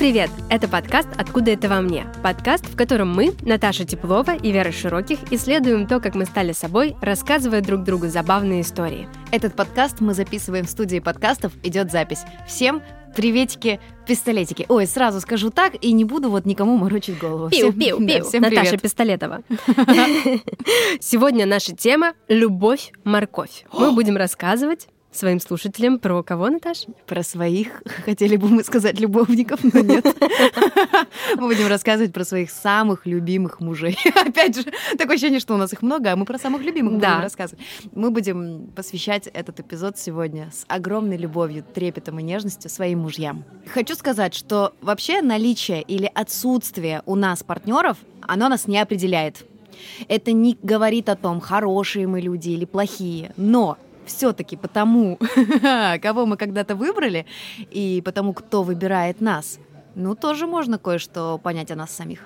привет! Это подкаст «Откуда это во мне?» Подкаст, в котором мы, Наташа Теплова и Вера Широких, исследуем то, как мы стали собой, рассказывая друг другу забавные истории. Этот подкаст мы записываем в студии подкастов «Идет запись». Всем приветики, пистолетики. Ой, сразу скажу так и не буду вот никому морочить голову. Пиу, пиу, пиу. Да, всем Наташа привет. Пистолетова. Сегодня наша тема «Любовь, морковь». Мы будем рассказывать своим слушателям про кого, Наташ? Про своих, хотели бы мы сказать, любовников, но нет. Мы будем рассказывать про своих самых любимых мужей. Опять же, такое ощущение, что у нас их много, а мы про самых любимых будем рассказывать. Мы будем посвящать этот эпизод сегодня с огромной любовью, трепетом и нежностью своим мужьям. Хочу сказать, что вообще наличие или отсутствие у нас партнеров, оно нас не определяет. Это не говорит о том, хорошие мы люди или плохие, но все-таки потому, кого мы когда-то выбрали, и потому, кто выбирает нас, ну, тоже можно кое-что понять о нас самих.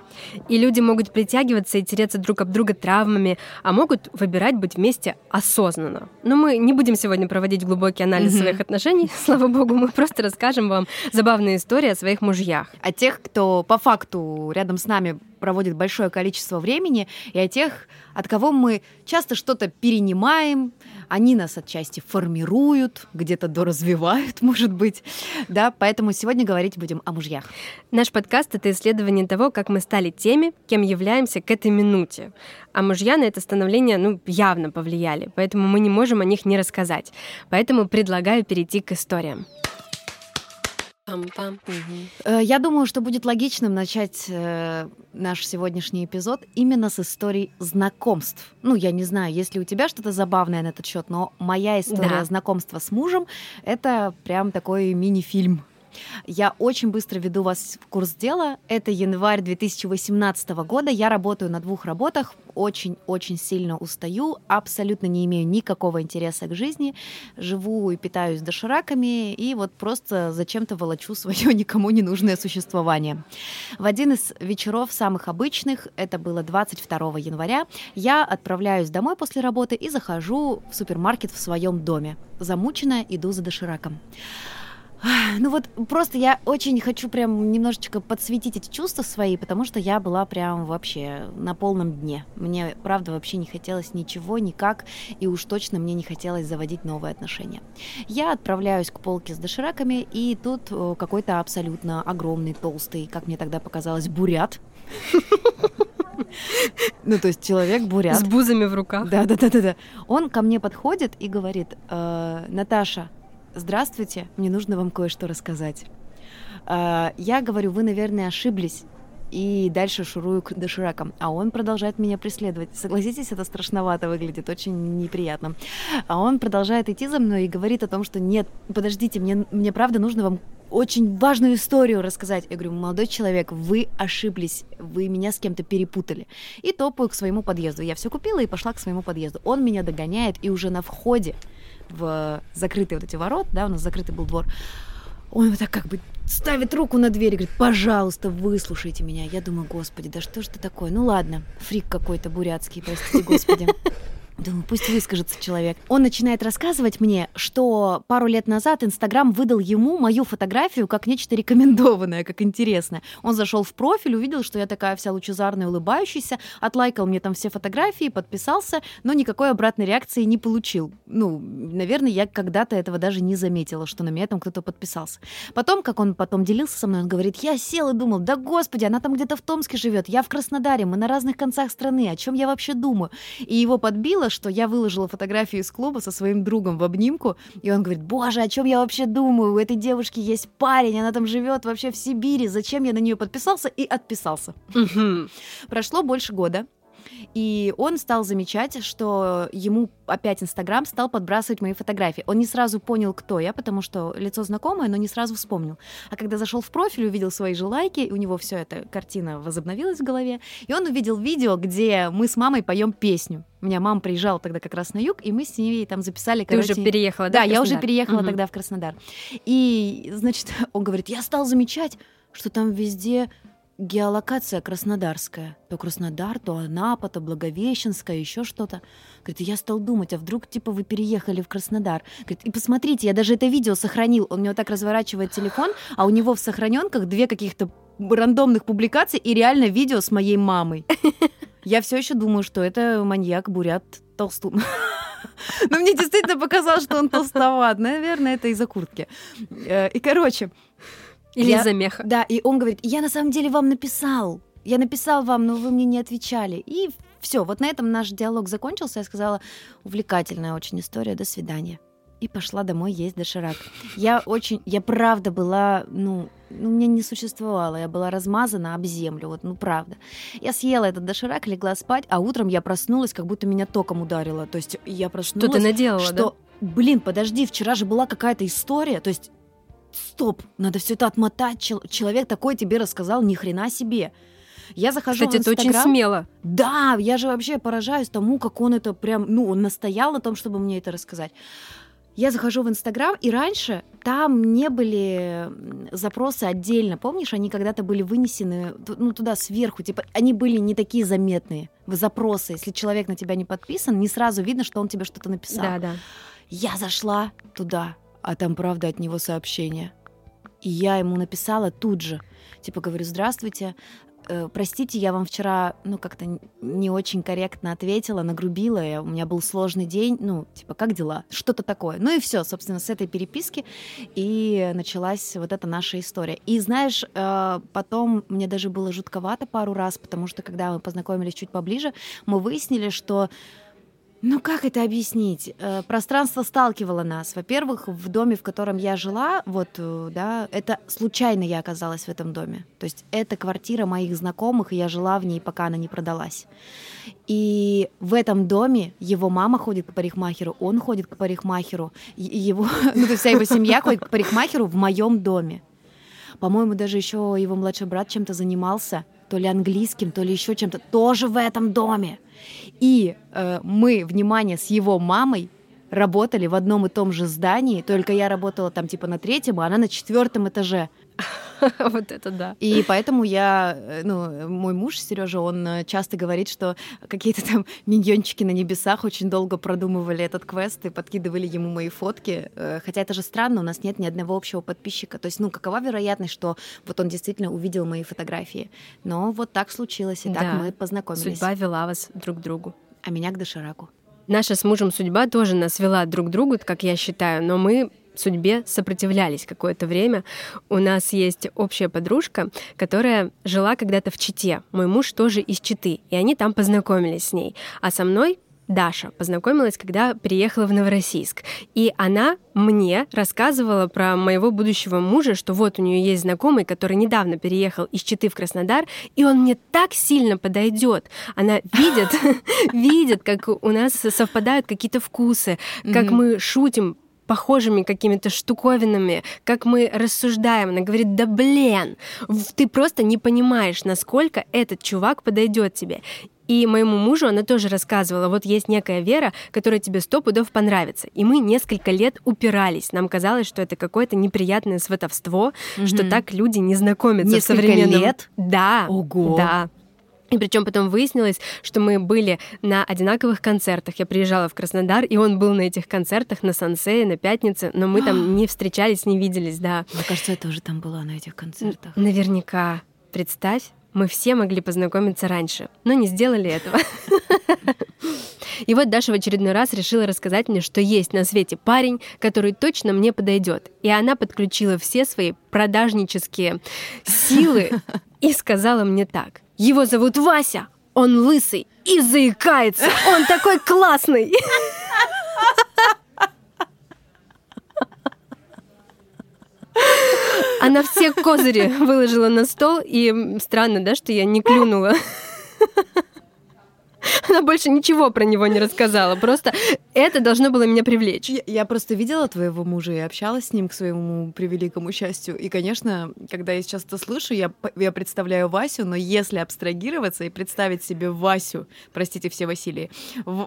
И люди могут притягиваться и тереться друг об друга травмами, а могут выбирать быть вместе осознанно. Но мы не будем сегодня проводить глубокий анализ mm-hmm. своих отношений, слава богу, мы просто расскажем вам забавные истории о своих мужьях. О тех, кто по факту рядом с нами проводит большое количество времени, и о тех, от кого мы часто что-то перенимаем, они нас отчасти формируют, где-то доразвивают, может быть. Да, поэтому сегодня говорить будем о мужьях. Наш подкаст — это исследование того, как мы стали теми, кем являемся к этой минуте. А мужья на это становление ну, явно повлияли, поэтому мы не можем о них не рассказать. Поэтому предлагаю перейти к историям. Пам-пам. Угу. Я думаю, что будет логичным начать э, наш сегодняшний эпизод именно с историй знакомств. Ну, я не знаю, есть ли у тебя что-то забавное на этот счет, но моя история да. знакомства с мужем это прям такой мини-фильм. Я очень быстро веду вас в курс дела. Это январь 2018 года. Я работаю на двух работах. Очень-очень сильно устаю. Абсолютно не имею никакого интереса к жизни. Живу и питаюсь дошираками. И вот просто зачем-то волочу свое никому не нужное существование. В один из вечеров самых обычных, это было 22 января, я отправляюсь домой после работы и захожу в супермаркет в своем доме. Замученная иду за дошираком. Ну вот просто я очень хочу прям немножечко подсветить эти чувства свои, потому что я была прям вообще на полном дне. Мне, правда, вообще не хотелось ничего, никак, и уж точно мне не хотелось заводить новые отношения. Я отправляюсь к полке с дошираками, и тут э, какой-то абсолютно огромный, толстый, как мне тогда показалось, бурят. Ну, то есть человек бурят. С бузами в руках. Да, да, да, да, да. Он ко мне подходит и говорит: э, Наташа, здравствуйте, мне нужно вам кое-что рассказать. А, я говорю, вы, наверное, ошиблись и дальше шурую к доширакам. А он продолжает меня преследовать. Согласитесь, это страшновато выглядит, очень неприятно. А он продолжает идти за мной и говорит о том, что нет, подождите, мне, мне правда нужно вам очень важную историю рассказать. Я говорю, молодой человек, вы ошиблись, вы меня с кем-то перепутали. И топаю к своему подъезду. Я все купила и пошла к своему подъезду. Он меня догоняет, и уже на входе в закрытые вот эти ворот, да, у нас закрытый был двор, он вот так как бы ставит руку на дверь и говорит, пожалуйста, выслушайте меня. Я думаю, господи, да что ж ты такое? Ну ладно, фрик какой-то бурятский, простите, господи. Думаю, пусть выскажется человек. Он начинает рассказывать мне, что пару лет назад Инстаграм выдал ему мою фотографию как нечто рекомендованное, как интересное. Он зашел в профиль, увидел, что я такая вся лучезарная, улыбающаяся, отлайкал мне там все фотографии, подписался, но никакой обратной реакции не получил. Ну, наверное, я когда-то этого даже не заметила, что на меня там кто-то подписался. Потом, как он потом делился со мной, он говорит, я сел и думал, да господи, она там где-то в Томске живет, я в Краснодаре, мы на разных концах страны, о чем я вообще думаю? И его подбило что я выложила фотографию из клуба со своим другом в обнимку, и он говорит, боже, о чем я вообще думаю? У этой девушки есть парень, она там живет вообще в Сибири, зачем я на нее подписался? И отписался. Прошло больше года. И он стал замечать, что ему опять Инстаграм стал подбрасывать мои фотографии. Он не сразу понял, кто я, потому что лицо знакомое, но не сразу вспомнил. А когда зашел в профиль, увидел свои же лайки, и у него все эта картина возобновилась в голове, и он увидел видео, где мы с мамой поем песню. У меня мама приезжала тогда как раз на юг, и мы с ней там записали. Ты уже переехала, да? Да, я уже переехала угу. тогда в Краснодар. И, значит, он говорит, я стал замечать, что там везде геолокация краснодарская. То Краснодар, то Анапа, то Благовещенская, еще что-то. Говорит, я стал думать, а вдруг, типа, вы переехали в Краснодар? Говорит, и посмотрите, я даже это видео сохранил. Он мне вот так разворачивает телефон, а у него в сохраненках две каких-то рандомных публикаций и реально видео с моей мамой. Я все еще думаю, что это маньяк Бурят Толстун. Но мне действительно показалось, что он толстоват. Наверное, это из-за куртки. Э, и, короче... Или из-за меха. Да, и он говорит, я на самом деле вам написал. Я написал вам, но вы мне не отвечали. И все, вот на этом наш диалог закончился. Я сказала, увлекательная очень история, до свидания и пошла домой есть доширак. Я очень, я правда была, ну, ну, меня не существовало, я была размазана об землю, вот, ну, правда. Я съела этот доширак, легла спать, а утром я проснулась, как будто меня током ударило. То есть я проснулась... Что ты наделала, что, да? Блин, подожди, вчера же была какая-то история, то есть стоп, надо все это отмотать. Человек такой тебе рассказал, ни хрена себе. Я захожу Кстати, в Инстаграм. это очень смело. Да, я же вообще поражаюсь тому, как он это прям, ну, он настоял на том, чтобы мне это рассказать. Я захожу в Инстаграм, и раньше там не были запросы отдельно. Помнишь, они когда-то были вынесены ну, туда сверху. Типа, они были не такие заметные в запросы. Если человек на тебя не подписан, не сразу видно, что он тебе что-то написал. Да, да. Я зашла туда, а там, правда, от него сообщение. И я ему написала тут же. Типа, говорю, здравствуйте, Э, простите, я вам вчера, ну, как-то не очень корректно ответила, нагрубила, я, у меня был сложный день, ну, типа, как дела? Что-то такое. Ну и все, собственно, с этой переписки и началась вот эта наша история. И знаешь, э, потом мне даже было жутковато пару раз, потому что когда мы познакомились чуть поближе, мы выяснили, что ну как это объяснить? Э, пространство сталкивало нас. Во-первых, в доме, в котором я жила, вот, э, да, это случайно я оказалась в этом доме. То есть это квартира моих знакомых, и я жила в ней, пока она не продалась. И в этом доме его мама ходит к парикмахеру, он ходит к парикмахеру, его, ну, вся его семья ходит к парикмахеру в моем доме. По-моему, даже еще его младший брат чем-то занимался, то ли английским, то ли еще чем-то, тоже в этом доме. И э, мы, внимание, с его мамой работали в одном и том же здании, только я работала там типа на третьем, а она на четвертом этаже. Вот это да. И поэтому я, э, ну, мой муж Сережа, он э, часто говорит, что какие-то там миньончики на небесах очень долго продумывали этот квест и подкидывали ему мои фотки. Э, хотя это же странно, у нас нет ни одного общего подписчика. То есть, ну, какова вероятность, что вот он действительно увидел мои фотографии? Но вот так случилось, и да. так мы познакомились. Судьба вела вас друг к другу. А меня к дошираку. Наша с мужем судьба тоже нас вела друг к другу, как я считаю, но мы судьбе сопротивлялись какое-то время. У нас есть общая подружка, которая жила когда-то в Чите. Мой муж тоже из Читы, и они там познакомились с ней. А со мной Даша познакомилась, когда приехала в Новороссийск. И она мне рассказывала про моего будущего мужа, что вот у нее есть знакомый, который недавно переехал из Читы в Краснодар, и он мне так сильно подойдет. Она видит, видит, как у нас совпадают какие-то вкусы, как мы шутим похожими какими-то штуковинами, как мы рассуждаем. Она говорит, да блин, ты просто не понимаешь, насколько этот чувак подойдет тебе. И моему мужу она тоже рассказывала, вот есть некая вера, которая тебе сто пудов понравится. И мы несколько лет упирались. Нам казалось, что это какое-то неприятное сватовство, угу. что так люди не знакомятся несколько в современном... лет? Да. Ого. Да. И причем потом выяснилось, что мы были на одинаковых концертах. Я приезжала в Краснодар, и он был на этих концертах на Сансее, на Пятнице, но мы там не встречались, не виделись, да. Мне кажется, я тоже там была на этих концертах. Наверняка. Представь, мы все могли познакомиться раньше, но не сделали этого. И вот Даша в очередной раз решила рассказать мне, что есть на свете парень, который точно мне подойдет. И она подключила все свои продажнические силы и сказала мне так. Его зовут Вася, он лысый и заикается. Он такой классный. Она все козыри выложила на стол, и странно, да, что я не клюнула. Она больше ничего про него не рассказала. Просто это должно было меня привлечь. Я, я просто видела твоего мужа и общалась с ним к своему превеликому счастью. И, конечно, когда я сейчас это слышу, я, я представляю Васю, но если абстрагироваться и представить себе Васю, простите все Василии,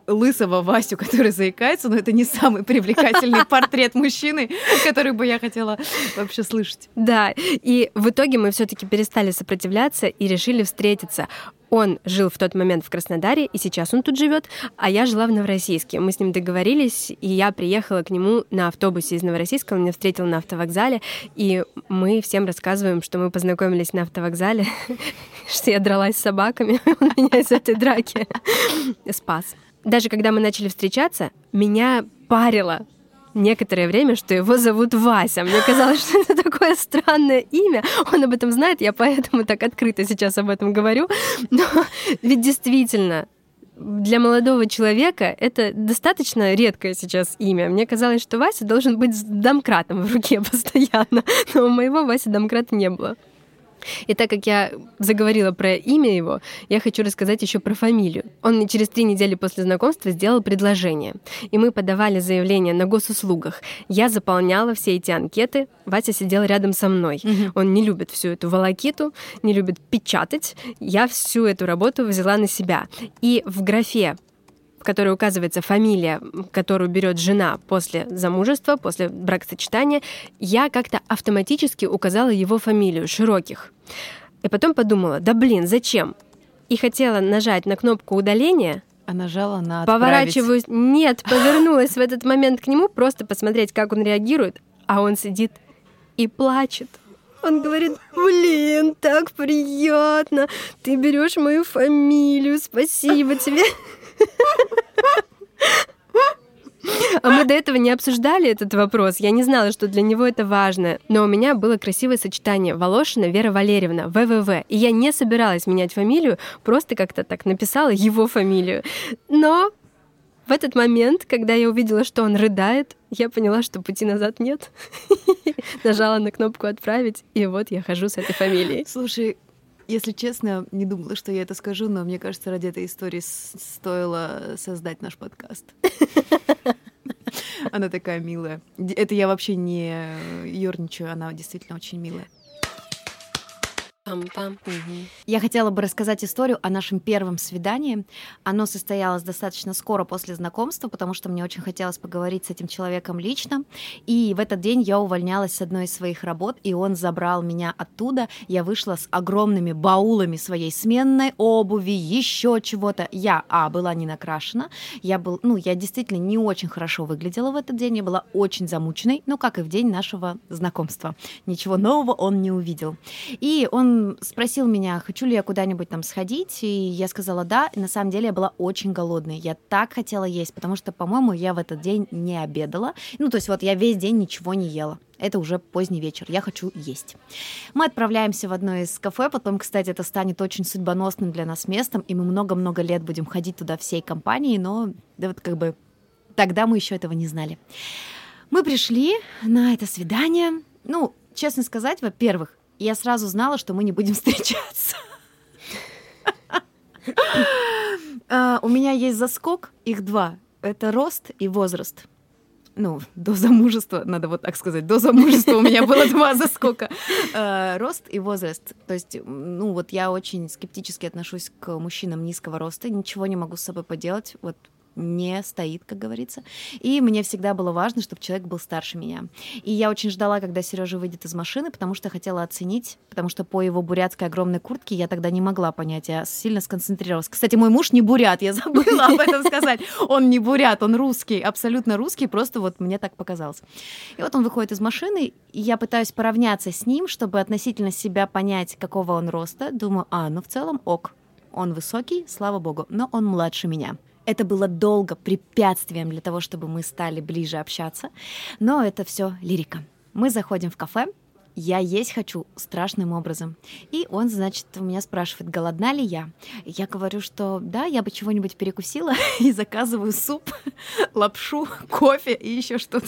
лысого Васю, который заикается, но это не самый привлекательный портрет мужчины, который бы я хотела вообще слышать. Да, и в итоге мы все-таки перестали сопротивляться и решили встретиться. Он жил в тот момент в Краснодаре, и сейчас он тут живет, а я жила в Новороссийске. Мы с ним договорились, и я приехала к нему на автобусе из Новороссийска, он меня встретил на автовокзале, и мы всем рассказываем, что мы познакомились на автовокзале, что я дралась с собаками, он меня из этой драки спас. Даже когда мы начали встречаться, меня парило некоторое время, что его зовут Вася. Мне казалось, что это такое странное имя. Он об этом знает, я поэтому так открыто сейчас об этом говорю. Но ведь действительно, для молодого человека это достаточно редкое сейчас имя. Мне казалось, что Вася должен быть с домкратом в руке постоянно, но у моего Васи домкрата не было. И так как я заговорила про имя его, я хочу рассказать еще про фамилию. Он мне через три недели после знакомства сделал предложение. И мы подавали заявление на госуслугах. Я заполняла все эти анкеты. Вася сидел рядом со мной. Угу. Он не любит всю эту волокиту, не любит печатать. Я всю эту работу взяла на себя. И в графе которой указывается фамилия, которую берет жена после замужества, после бракосочетания, я как-то автоматически указала его фамилию Широких. И потом подумала, да блин, зачем? И хотела нажать на кнопку удаления, а нажала на отправить. Поворачиваюсь. Нет, повернулась в этот момент к нему, просто посмотреть, как он реагирует. А он сидит и плачет. Он говорит, блин, так приятно. Ты берешь мою фамилию, спасибо тебе. А мы до этого не обсуждали этот вопрос. Я не знала, что для него это важно. Но у меня было красивое сочетание Волошина Вера Валерьевна, ВВВ. И я не собиралась менять фамилию, просто как-то так написала его фамилию. Но в этот момент, когда я увидела, что он рыдает, я поняла, что пути назад нет. Нажала на кнопку «Отправить», и вот я хожу с этой фамилией. Слушай, если честно, не думала, что я это скажу, но мне кажется, ради этой истории стоило создать наш подкаст. Она такая милая. Это я вообще не ерничаю, она действительно очень милая. Пам-пам. Я хотела бы рассказать историю о нашем первом свидании. Оно состоялось достаточно скоро после знакомства, потому что мне очень хотелось поговорить с этим человеком лично. И в этот день я увольнялась с одной из своих работ, и он забрал меня оттуда. Я вышла с огромными баулами своей сменной обуви, еще чего-то. Я, а, была не накрашена. Я был, ну, я действительно не очень хорошо выглядела в этот день. Я была очень замученной, ну, как и в день нашего знакомства. Ничего нового он не увидел. И он спросил меня, хочу ли я куда-нибудь там сходить, и я сказала да. И на самом деле я была очень голодной. Я так хотела есть, потому что, по-моему, я в этот день не обедала. Ну, то есть вот я весь день ничего не ела. Это уже поздний вечер, я хочу есть. Мы отправляемся в одно из кафе, потом, кстати, это станет очень судьбоносным для нас местом, и мы много-много лет будем ходить туда всей компанией, но да, вот как бы тогда мы еще этого не знали. Мы пришли на это свидание. Ну, честно сказать, во-первых, я сразу знала, что мы не будем встречаться. А, у меня есть заскок, их два. Это рост и возраст. Ну, до замужества, надо вот так сказать, до замужества у меня было два заскока. А, рост и возраст. То есть, ну, вот я очень скептически отношусь к мужчинам низкого роста, ничего не могу с собой поделать. Вот не стоит, как говорится. И мне всегда было важно, чтобы человек был старше меня. И я очень ждала, когда Сережа выйдет из машины, потому что хотела оценить, потому что по его бурятской огромной куртке я тогда не могла понять, я сильно сконцентрировалась. Кстати, мой муж не бурят, я забыла об этом сказать. Он не бурят, он русский, абсолютно русский, просто вот мне так показалось. И вот он выходит из машины, и я пытаюсь поравняться с ним, чтобы относительно себя понять, какого он роста. Думаю, а, ну в целом ок. Он высокий, слава богу, но он младше меня. Это было долго препятствием для того, чтобы мы стали ближе общаться, но это все лирика. Мы заходим в кафе, я есть хочу страшным образом. И он, значит, у меня спрашивает, голодна ли я. Я говорю, что да, я бы чего-нибудь перекусила и заказываю суп, лапшу, кофе и еще что-то.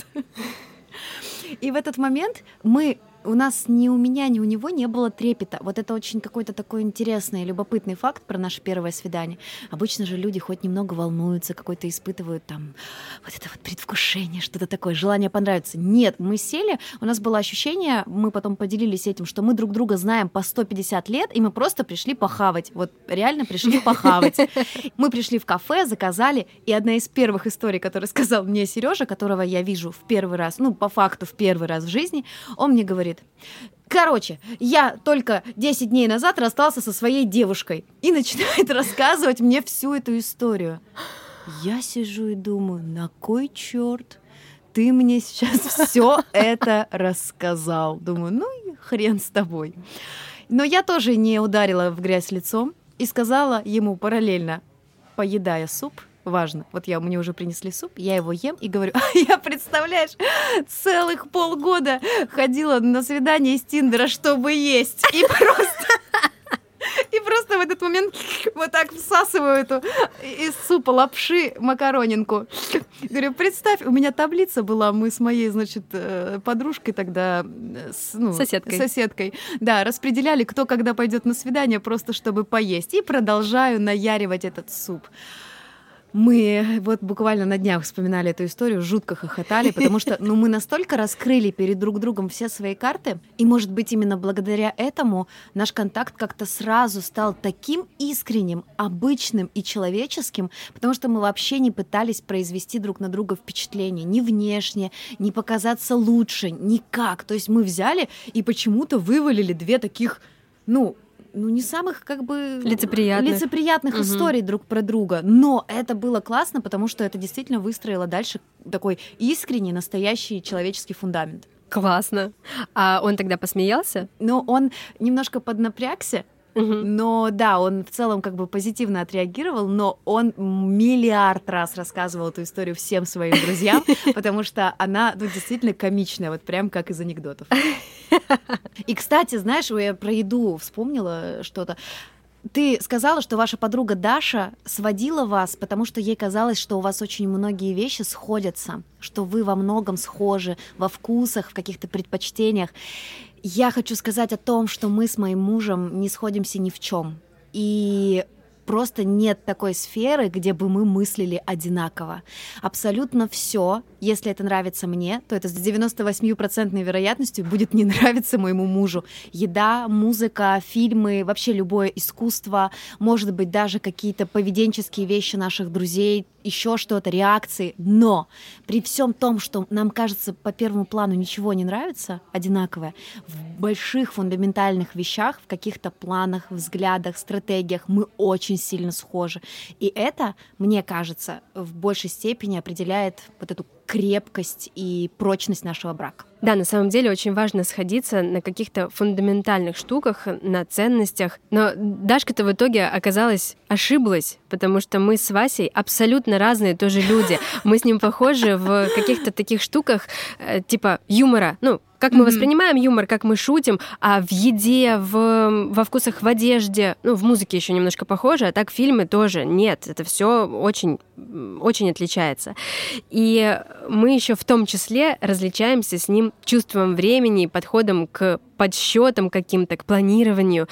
И в этот момент мы у нас ни у меня, ни у него не было трепета. Вот это очень какой-то такой интересный, любопытный факт про наше первое свидание. Обычно же люди хоть немного волнуются, какой-то испытывают там вот это вот предвкушение, что-то такое, желание понравиться. Нет, мы сели, у нас было ощущение, мы потом поделились этим, что мы друг друга знаем по 150 лет, и мы просто пришли похавать. Вот реально пришли похавать. Мы пришли в кафе, заказали, и одна из первых историй, которую сказал мне Сережа, которого я вижу в первый раз, ну, по факту в первый раз в жизни, он мне говорит, говорит, Короче, я только 10 дней назад расстался со своей девушкой и начинает рассказывать мне всю эту историю. Я сижу и думаю, на кой черт ты мне сейчас все это рассказал? Думаю, ну и хрен с тобой. Но я тоже не ударила в грязь лицом и сказала ему параллельно, поедая суп, важно. Вот я, мне уже принесли суп, я его ем и говорю, а я, представляешь, целых полгода ходила на свидание из Тиндера, чтобы есть. И просто... И просто в этот момент вот так всасываю эту из супа лапши макаронинку. Говорю, представь, у меня таблица была, мы с моей, значит, э, подружкой тогда... С, ну, соседкой. Соседкой. Да, распределяли, кто когда пойдет на свидание, просто чтобы поесть. И продолжаю наяривать этот суп. Мы вот буквально на днях вспоминали эту историю, жутко хохотали, потому что ну, мы настолько раскрыли перед друг другом все свои карты, и, может быть, именно благодаря этому наш контакт как-то сразу стал таким искренним, обычным и человеческим, потому что мы вообще не пытались произвести друг на друга впечатление ни внешне, ни показаться лучше, никак. То есть мы взяли и почему-то вывалили две таких ну, ну, не самых как бы лицеприятных, лицеприятных угу. историй друг про друга. Но это было классно, потому что это действительно выстроило дальше такой искренний, настоящий человеческий фундамент. Классно. А он тогда посмеялся? Ну, он немножко поднапрягся, но да, он в целом как бы позитивно отреагировал, но он миллиард раз рассказывал эту историю всем своим друзьям, потому что она ну, действительно комичная, вот прям как из анекдотов. И, кстати, знаешь, я про еду вспомнила что-то. Ты сказала, что ваша подруга Даша сводила вас, потому что ей казалось, что у вас очень многие вещи сходятся, что вы во многом схожи во вкусах, в каких-то предпочтениях. Я хочу сказать о том, что мы с моим мужем не сходимся ни в чем. И просто нет такой сферы, где бы мы мыслили одинаково. Абсолютно все, если это нравится мне, то это с 98% вероятностью будет не нравиться моему мужу. Еда, музыка, фильмы, вообще любое искусство, может быть, даже какие-то поведенческие вещи наших друзей, еще что-то, реакции. Но при всем том, что нам кажется по первому плану ничего не нравится, одинаковое, в больших фундаментальных вещах, в каких-то планах, взглядах, стратегиях мы очень сильно схожи. И это, мне кажется, в большей степени определяет вот эту крепкость и прочность нашего брака. Да, на самом деле очень важно сходиться на каких-то фундаментальных штуках, на ценностях. Но Дашка-то в итоге оказалась ошиблась, потому что мы с Васей абсолютно разные тоже люди. Мы с ним похожи в каких-то таких штуках, э, типа юмора. Ну, как мы mm-hmm. воспринимаем юмор, как мы шутим, а в еде, в, во вкусах в одежде, ну, в музыке еще немножко похоже, а так фильмы тоже нет. Это все очень, очень отличается. И мы еще в том числе различаемся с ним чувством времени, подходом к подсчетам каким-то, к планированию.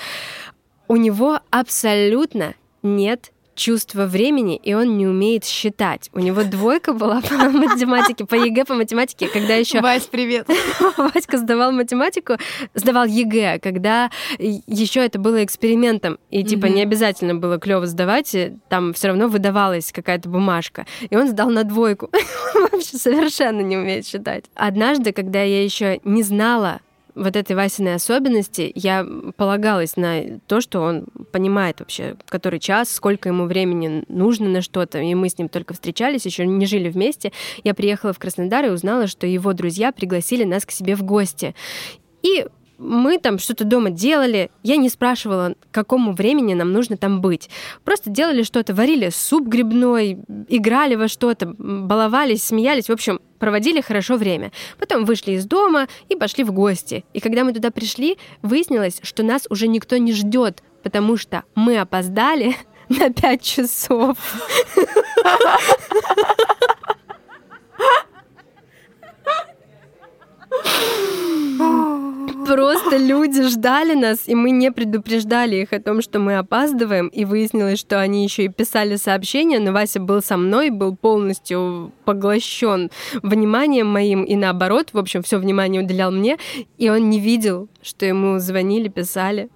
У него абсолютно нет чувство времени, и он не умеет считать. У него двойка была по математике, по ЕГЭ по математике, когда еще... Вась, привет! Васька сдавал математику, сдавал ЕГЭ, когда еще это было экспериментом, и типа не обязательно было клево сдавать, там все равно выдавалась какая-то бумажка. И он сдал на двойку. Вообще совершенно не умеет считать. Однажды, когда я еще не знала, вот этой Васиной особенности я полагалась на то, что он понимает вообще, который час, сколько ему времени нужно на что-то. И мы с ним только встречались, еще не жили вместе. Я приехала в Краснодар и узнала, что его друзья пригласили нас к себе в гости. И мы там что-то дома делали. Я не спрашивала, к какому времени нам нужно там быть. Просто делали что-то, варили суп грибной, играли во что-то, баловались, смеялись. В общем, проводили хорошо время. Потом вышли из дома и пошли в гости. И когда мы туда пришли, выяснилось, что нас уже никто не ждет, потому что мы опоздали на пять часов. Просто люди ждали нас, и мы не предупреждали их о том, что мы опаздываем, и выяснилось, что они еще и писали сообщения, но Вася был со мной, был полностью поглощен вниманием моим, и наоборот, в общем, все внимание уделял мне, и он не видел, что ему звонили, писали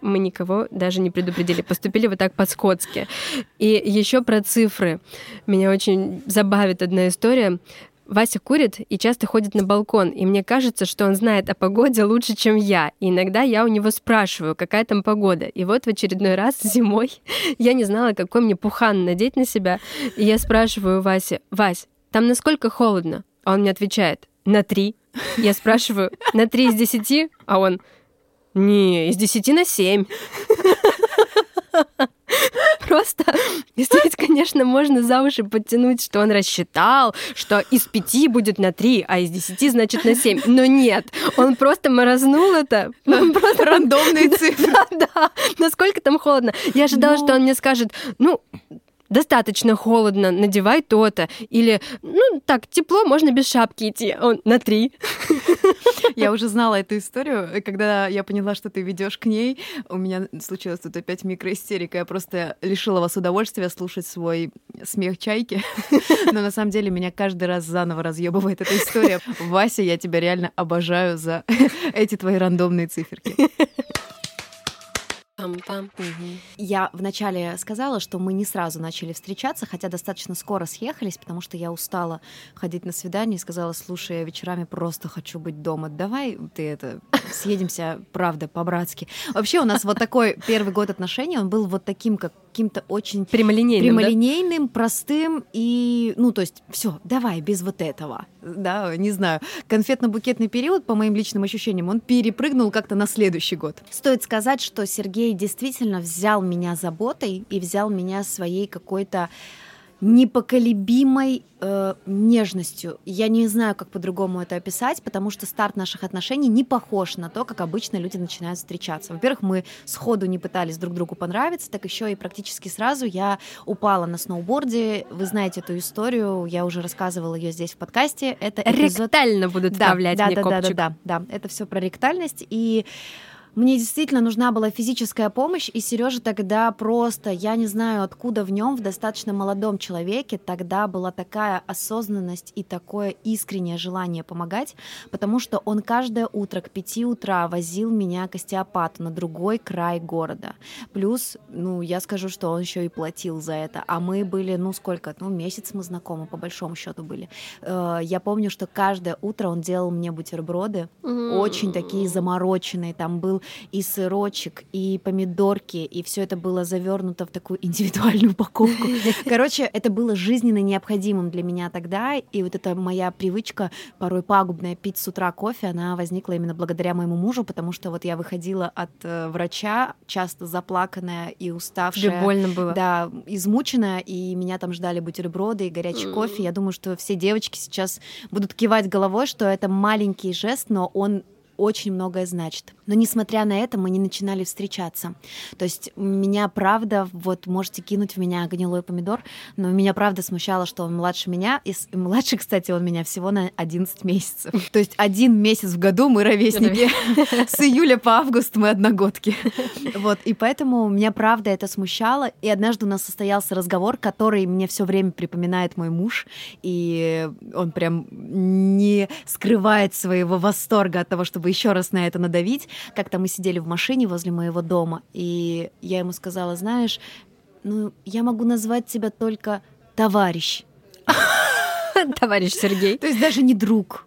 мы никого даже не предупредили. Поступили вот так по-скотски. И еще про цифры. Меня очень забавит одна история. Вася курит и часто ходит на балкон, и мне кажется, что он знает о погоде лучше, чем я. И иногда я у него спрашиваю, какая там погода. И вот в очередной раз зимой я не знала, какой мне пухан надеть на себя. И я спрашиваю Васе, Вась, там насколько холодно? А он мне отвечает, на три. Я спрашиваю, на три из десяти? А он, не, из десяти на семь. Просто здесь, конечно, можно за уши подтянуть, что он рассчитал, что из пяти будет на три, а из десяти, значит, на семь. Но нет, он просто морознул это. Просто... Рандомные цифры. Да, да. Насколько там холодно. Я ожидала, что он мне скажет, ну, достаточно холодно, надевай то-то. Или, ну, так, тепло, можно без шапки идти. Он на три. Я уже знала эту историю. Когда я поняла, что ты ведешь к ней, у меня случилась тут опять микроистерика. Я просто лишила вас удовольствия слушать свой смех чайки. Но на самом деле меня каждый раз заново разъебывает эта история. Вася, я тебя реально обожаю за эти твои рандомные циферки. Пам-пам. Угу. Я вначале сказала, что мы не сразу начали встречаться, хотя достаточно скоро съехались, потому что я устала ходить на свидание и сказала, слушай, я вечерами просто хочу быть дома. Давай ты это съедемся, правда, по-братски. Вообще у нас вот такой первый год отношений, он был вот таким, как каким-то очень прямолинейным, прямолинейным да? простым и, ну, то есть, все, давай без вот этого, да, не знаю. Конфетно-букетный период, по моим личным ощущениям, он перепрыгнул как-то на следующий год. Стоит сказать, что Сергей действительно взял меня заботой и взял меня своей какой-то непоколебимой э, нежностью. Я не знаю, как по-другому это описать, потому что старт наших отношений не похож на то, как обычно люди начинают встречаться. Во-первых, мы сходу не пытались друг другу понравиться, так еще и практически сразу я упала на сноуборде. Вы знаете эту историю, я уже рассказывала ее здесь в подкасте. Это эпизод... Ректально будут да, вставлять да, мне да, копчик. да, да, да, да, это все про ректальность и мне действительно нужна была физическая помощь, и Сережа тогда просто, я не знаю, откуда в нем, в достаточно молодом человеке, тогда была такая осознанность и такое искреннее желание помогать, потому что он каждое утро к пяти утра возил меня к остеопату на другой край города. Плюс, ну, я скажу, что он еще и платил за это, а мы были, ну, сколько, ну, месяц мы знакомы, по большому счету были. Э, я помню, что каждое утро он делал мне бутерброды, mm-hmm. очень такие замороченные, там был и сырочек, и помидорки, и все это было завернуто в такую индивидуальную упаковку. Короче, это было жизненно необходимым для меня тогда, и вот эта моя привычка порой пагубная пить с утра кофе, она возникла именно благодаря моему мужу, потому что вот я выходила от э, врача, часто заплаканная и уставшая. Тебе больно было? Да, измученная, и меня там ждали бутерброды и горячий кофе. Я думаю, что все девочки сейчас будут кивать головой, что это маленький жест, но он очень многое значит. Но несмотря на это, мы не начинали встречаться. То есть меня правда, вот можете кинуть в меня гнилой помидор, но меня правда смущало, что он младше меня. И младше, кстати, он меня всего на 11 месяцев. То есть один месяц в году мы ровесники. С июля по август мы одногодки. Вот, и поэтому меня правда это смущало. И однажды у нас состоялся разговор, который мне все время припоминает мой муж. И он прям не скрывает своего восторга от того, чтобы еще раз на это надавить. Как-то мы сидели в машине возле моего дома, и я ему сказала, знаешь, ну, я могу назвать тебя только товарищ. Товарищ Сергей. То есть даже не друг.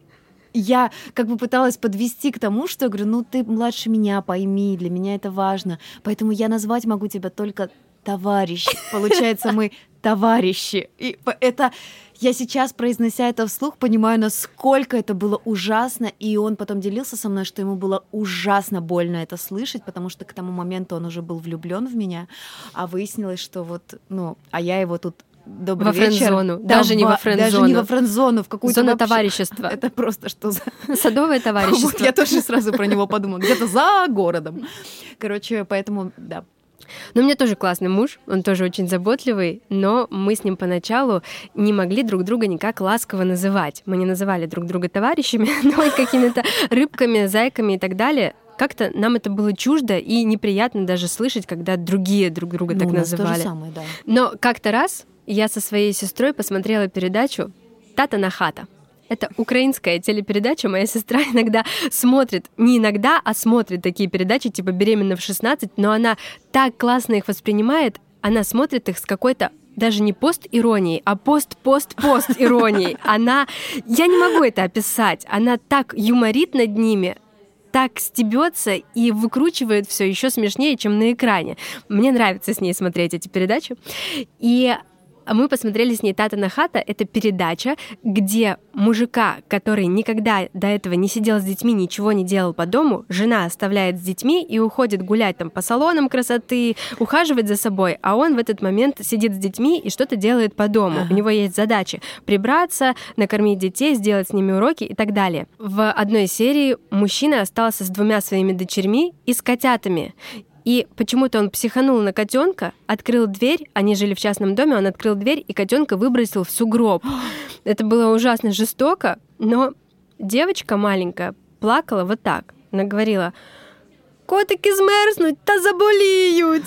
Я как бы пыталась подвести к тому, что я говорю, ну ты младше меня, пойми, для меня это важно. Поэтому я назвать могу тебя только товарищ. Получается, мы товарищи. И это я сейчас, произнося это вслух, понимаю, насколько это было ужасно, и он потом делился со мной, что ему было ужасно больно это слышать, потому что к тому моменту он уже был влюблен в меня, а выяснилось, что вот, ну, а я его тут Добрый во вечер. френд-зону. Да, даже не во френд-зону. Даже не во френд-зону, в какую-то Зона вообще... товарищества. Это просто что за... Садовое товарищество. Вот я тоже сразу про него подумала. Где-то за городом. Короче, поэтому, да, Но у меня тоже классный муж, он тоже очень заботливый, но мы с ним поначалу не могли друг друга никак ласково называть. Мы не называли друг друга товарищами, но и какими-то рыбками, зайками и так далее. Как-то нам это было чуждо и неприятно даже слышать, когда другие друг друга ну, так называли. То же самое, да. Но как-то раз я со своей сестрой посмотрела передачу «Тата на хата». Это украинская телепередача. Моя сестра иногда смотрит, не иногда, а смотрит такие передачи, типа «Беременна в 16», но она так классно их воспринимает, она смотрит их с какой-то даже не пост-иронией, а пост-пост-пост-иронией. Она... Я не могу это описать. Она так юморит над ними, так стебется и выкручивает все еще смешнее, чем на экране. Мне нравится с ней смотреть эти передачи. И мы посмотрели с ней «Тата на хата». Это передача, где мужика, который никогда до этого не сидел с детьми, ничего не делал по дому, жена оставляет с детьми и уходит гулять там по салонам красоты, ухаживать за собой, а он в этот момент сидит с детьми и что-то делает по дому. Ага. У него есть задачи прибраться, накормить детей, сделать с ними уроки и так далее. В одной серии мужчина остался с двумя своими дочерьми и с котятами. И почему-то он психанул на котенка, открыл дверь, они жили в частном доме, он открыл дверь и котенка выбросил в сугроб. Это было ужасно жестоко, но девочка маленькая плакала вот так. Она говорила, котики змерзнуть, та заболеют.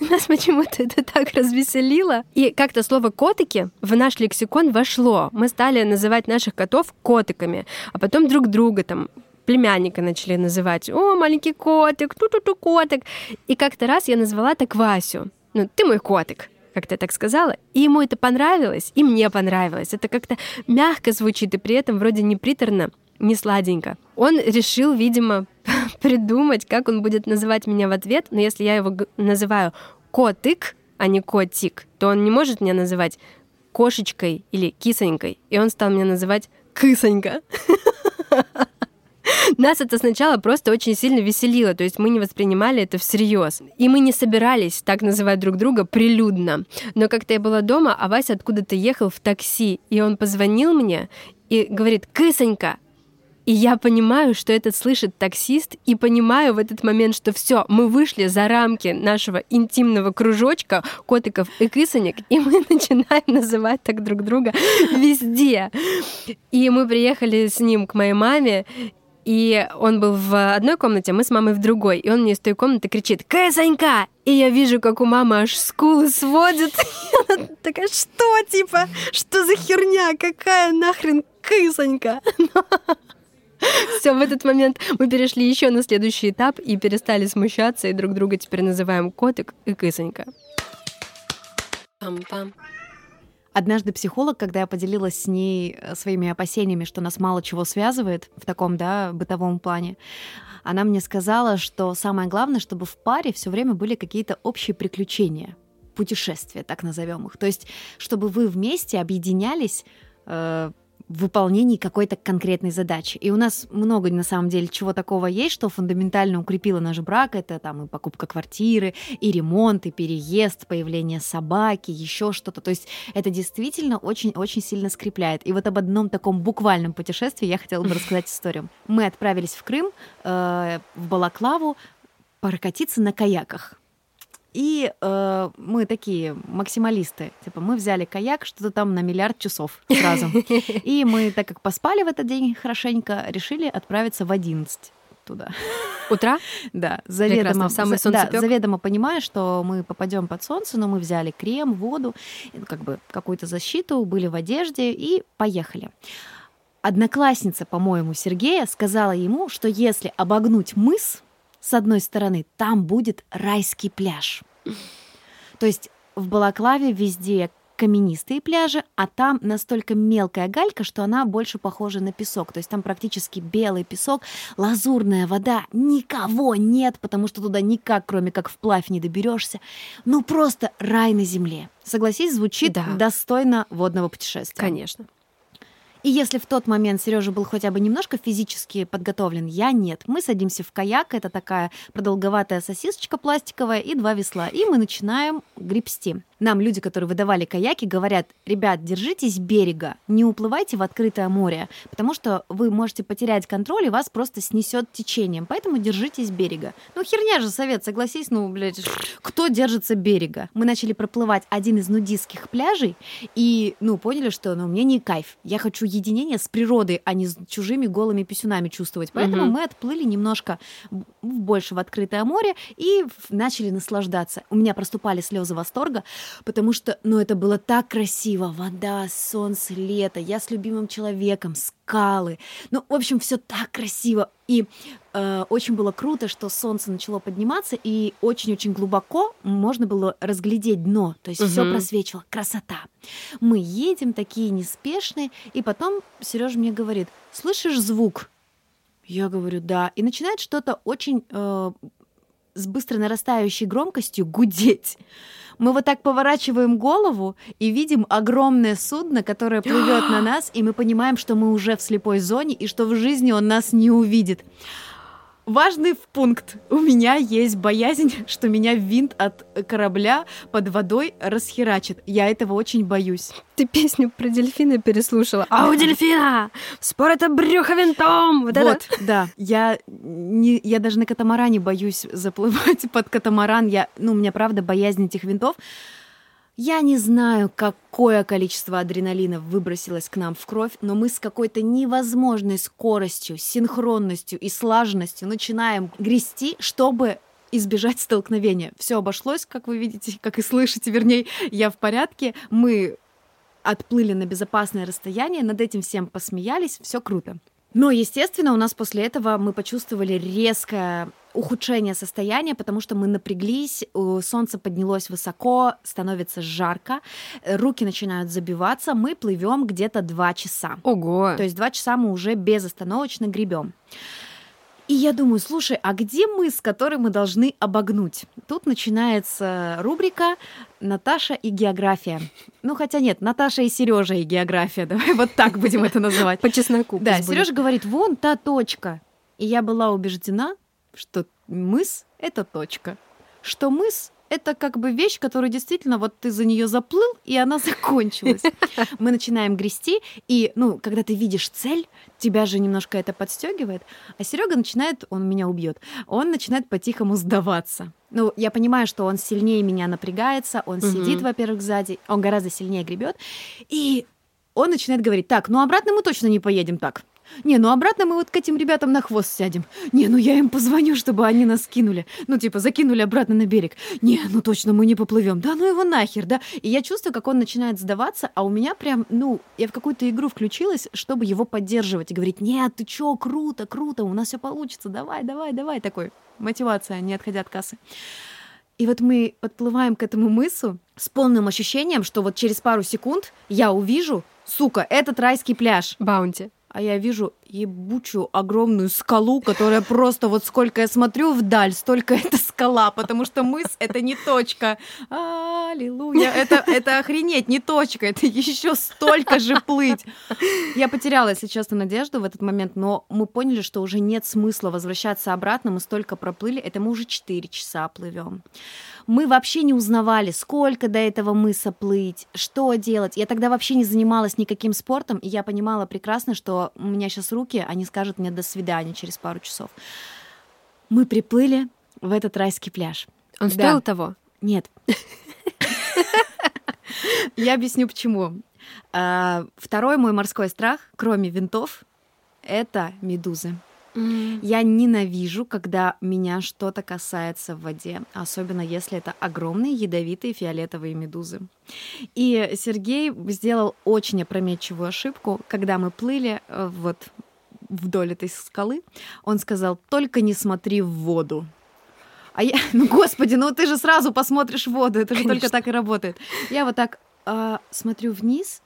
Нас почему-то это так развеселило. И как-то слово «котики» в наш лексикон вошло. Мы стали называть наших котов котиками, а потом друг друга там племянника начали называть. О, маленький котик, ту-ту-ту котик. И как-то раз я назвала так Васю. Ну, ты мой котик как-то так сказала, и ему это понравилось, и мне понравилось. Это как-то мягко звучит, и при этом вроде не приторно, не сладенько. Он решил, видимо, придумать, как он будет называть меня в ответ, но если я его называю котик, а не котик, то он не может меня называть кошечкой или кисонькой, и он стал меня называть кысонька. Нас это сначала просто очень сильно веселило, то есть мы не воспринимали это всерьез. И мы не собирались так называть друг друга прилюдно. Но как-то я была дома, а Вася откуда-то ехал в такси, и он позвонил мне и говорит, «Кысонька, и я понимаю, что это слышит таксист, и понимаю в этот момент, что все, мы вышли за рамки нашего интимного кружочка котиков и кисонек, и мы начинаем называть так друг друга везде. И мы приехали с ним к моей маме, и он был в одной комнате, мы с мамой в другой. И он мне из той комнаты кричит «Кэсонька!» И я вижу, как у мамы аж скулы сводит. И она такая, что, типа, что за херня? Какая нахрен кысонька? Все, в этот момент мы перешли еще на следующий этап и перестали смущаться, и друг друга теперь называем котик и кысонька. Пам-пам. Однажды психолог, когда я поделилась с ней э, своими опасениями, что нас мало чего связывает в таком, да, бытовом плане, она мне сказала, что самое главное, чтобы в паре все время были какие-то общие приключения, путешествия, так назовем их. То есть, чтобы вы вместе объединялись э, в выполнении какой-то конкретной задачи. И у нас много, на самом деле, чего такого есть, что фундаментально укрепило наш брак. Это там и покупка квартиры, и ремонт, и переезд, появление собаки, еще что-то. То есть это действительно очень-очень сильно скрепляет. И вот об одном таком буквальном путешествии я хотела бы рассказать историю. Мы отправились в Крым, э, в Балаклаву, прокатиться на каяках. И э, мы такие максималисты. Типа, мы взяли каяк, что-то там на миллиард часов сразу. И мы, так как поспали в этот день хорошенько, решили отправиться в 11 туда. Утра? Да, заведомо, самый да, заведомо понимая, что мы попадем под солнце, но мы взяли крем, воду, как бы какую-то защиту, были в одежде и поехали. Одноклассница, по-моему, Сергея сказала ему, что если обогнуть мыс, с одной стороны, там будет райский пляж. То есть в Балаклаве везде каменистые пляжи, а там настолько мелкая галька, что она больше похожа на песок. То есть там практически белый песок, лазурная вода, никого нет, потому что туда никак, кроме как вплавь, не доберешься. Ну просто рай на земле. Согласись, звучит да. достойно водного путешествия. Конечно. И если в тот момент Сережа был хотя бы немножко физически подготовлен, я нет. Мы садимся в каяк, это такая продолговатая сосисочка пластиковая и два весла, и мы начинаем гребсти. Нам люди, которые выдавали каяки, говорят, ребят, держитесь берега, не уплывайте в открытое море, потому что вы можете потерять контроль, и вас просто снесет течением, поэтому держитесь берега. Ну, херня же совет, согласись, ну, блядь, кто держится берега? Мы начали проплывать один из нудистских пляжей, и, ну, поняли, что, ну, мне не кайф, я хочу единение с природой, а не с чужими голыми писюнами чувствовать, поэтому угу. мы отплыли немножко больше в открытое море и начали наслаждаться. У меня проступали слезы восторга, потому что, ну, это было так красиво. Вода, солнце, лето, я с любимым человеком, скалы. Ну, в общем, все так красиво. И э, очень было круто, что солнце начало подниматься, и очень-очень глубоко можно было разглядеть дно. То есть угу. все просвечивало. Красота. Мы едем такие неспешные, и потом Сережа мне говорит: слышишь звук? Я говорю, да. И начинает что-то очень э, с быстро нарастающей громкостью гудеть. Мы вот так поворачиваем голову и видим огромное судно, которое плывет на нас, и мы понимаем, что мы уже в слепой зоне и что в жизни он нас не увидит. Важный пункт. У меня есть боязнь, что меня винт от корабля под водой расхерачит. Я этого очень боюсь. Ты песню про дельфина переслушала. А у дельфина спор это брюхо винтом. Вот, вот это? да. Я, не, я даже на катамаране боюсь заплывать под катамаран. Я, ну, у меня правда боязнь этих винтов. Я не знаю, какое количество адреналина выбросилось к нам в кровь, но мы с какой-то невозможной скоростью, синхронностью и слаженностью начинаем грести, чтобы избежать столкновения. Все обошлось, как вы видите, как и слышите, вернее, я в порядке. Мы отплыли на безопасное расстояние, над этим всем посмеялись, все круто. Но, естественно, у нас после этого мы почувствовали резкое ухудшение состояния, потому что мы напряглись, солнце поднялось высоко, становится жарко, руки начинают забиваться, мы плывем где-то два часа. Ого! То есть два часа мы уже безостановочно гребем. И я думаю, слушай, а где мыс, который мы должны обогнуть? Тут начинается рубрика Наташа и география. Ну, хотя нет, Наташа и Сережа и география. Давай вот так будем это называть. По чесноку. Да, Сережа говорит, вон та точка. И я была убеждена, что мыс — это точка. Что мыс это как бы вещь, которую действительно вот ты за нее заплыл, и она закончилась. Мы начинаем грести, и, ну, когда ты видишь цель, тебя же немножко это подстегивает, а Серега начинает, он меня убьет, он начинает по-тихому сдаваться. Ну, я понимаю, что он сильнее меня напрягается, он угу. сидит, во-первых, сзади, он гораздо сильнее гребет, и он начинает говорить, так, ну обратно мы точно не поедем так. Не, ну обратно мы вот к этим ребятам на хвост сядем. Не, ну я им позвоню, чтобы они нас кинули. Ну, типа, закинули обратно на берег. Не, ну точно мы не поплывем. Да ну его нахер, да? И я чувствую, как он начинает сдаваться, а у меня прям, ну, я в какую-то игру включилась, чтобы его поддерживать и говорить, нет, ты чё, круто, круто, у нас все получится, давай, давай, давай. Такой мотивация, не отходя от кассы. И вот мы подплываем к этому мысу с полным ощущением, что вот через пару секунд я увижу, сука, этот райский пляж. Баунти а я вижу ебучую огромную скалу, которая просто вот сколько я смотрю вдаль, столько это скала, потому что мыс — это не точка. Аллилуйя. Это, это охренеть, не точка, это еще столько же плыть. Я потеряла, если честно, надежду в этот момент, но мы поняли, что уже нет смысла возвращаться обратно, мы столько проплыли, это мы уже 4 часа плывем. Мы вообще не узнавали, сколько до этого мыса плыть, что делать. Я тогда вообще не занималась никаким спортом, и я понимала прекрасно, что у меня сейчас руки, они скажут мне до свидания через пару часов. Мы приплыли в этот райский пляж. Он да. стоил того? Нет. Я объясню почему. А, второй мой морской страх, кроме винтов, это медузы. Mm. Я ненавижу, когда меня что-то касается в воде, особенно если это огромные ядовитые фиолетовые медузы. И Сергей сделал очень опрометчивую ошибку, когда мы плыли э, вот вдоль этой скалы. Он сказал: только не смотри в воду. А я, ну господи, ну ты же сразу посмотришь в воду, это же Конечно. только так и работает. Я вот так э, смотрю вниз